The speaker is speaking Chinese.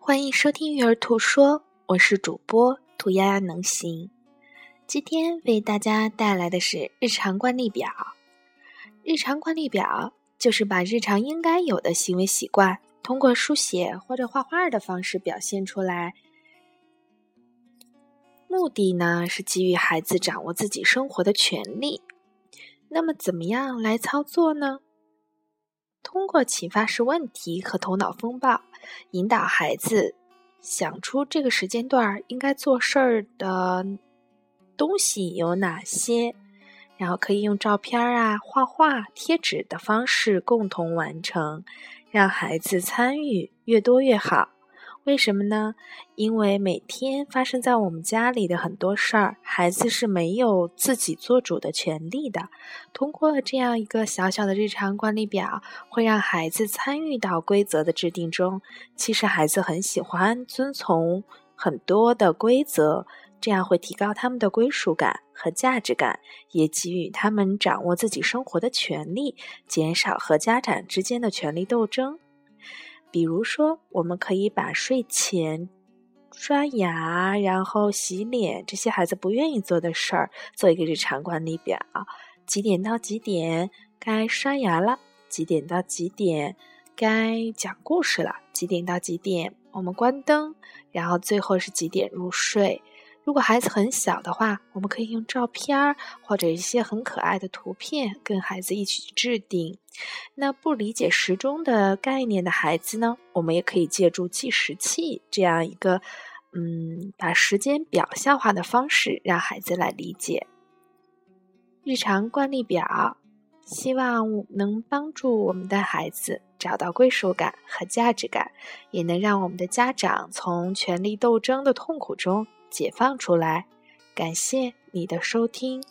欢迎收听《育儿兔说》，我是主播兔丫丫能行。今天为大家带来的是日常惯例表。日常惯例表就是把日常应该有的行为习惯，通过书写或者画画的方式表现出来。目的呢是给予孩子掌握自己生活的权利。那么，怎么样来操作呢？通过启发式问题和头脑风暴，引导孩子想出这个时间段应该做事儿的东西有哪些，然后可以用照片啊、画画、贴纸的方式共同完成，让孩子参与越多越好。为什么呢？因为每天发生在我们家里的很多事儿，孩子是没有自己做主的权利的。通过这样一个小小的日常管理表，会让孩子参与到规则的制定中。其实孩子很喜欢遵从很多的规则，这样会提高他们的归属感和价值感，也给予他们掌握自己生活的权利，减少和家长之间的权力斗争。比如说，我们可以把睡前刷牙、然后洗脸这些孩子不愿意做的事儿做一个日常管理表。几点到几点该刷牙了？几点到几点该讲故事了？几点到几点我们关灯？然后最后是几点入睡？如果孩子很小的话，我们可以用照片儿或者一些很可爱的图片跟孩子一起制定。那不理解时钟的概念的孩子呢，我们也可以借助计时器这样一个，嗯，把时间表象化的方式让孩子来理解。日常惯例表，希望能帮助我们的孩子找到归属感和价值感，也能让我们的家长从权力斗争的痛苦中。解放出来，感谢你的收听。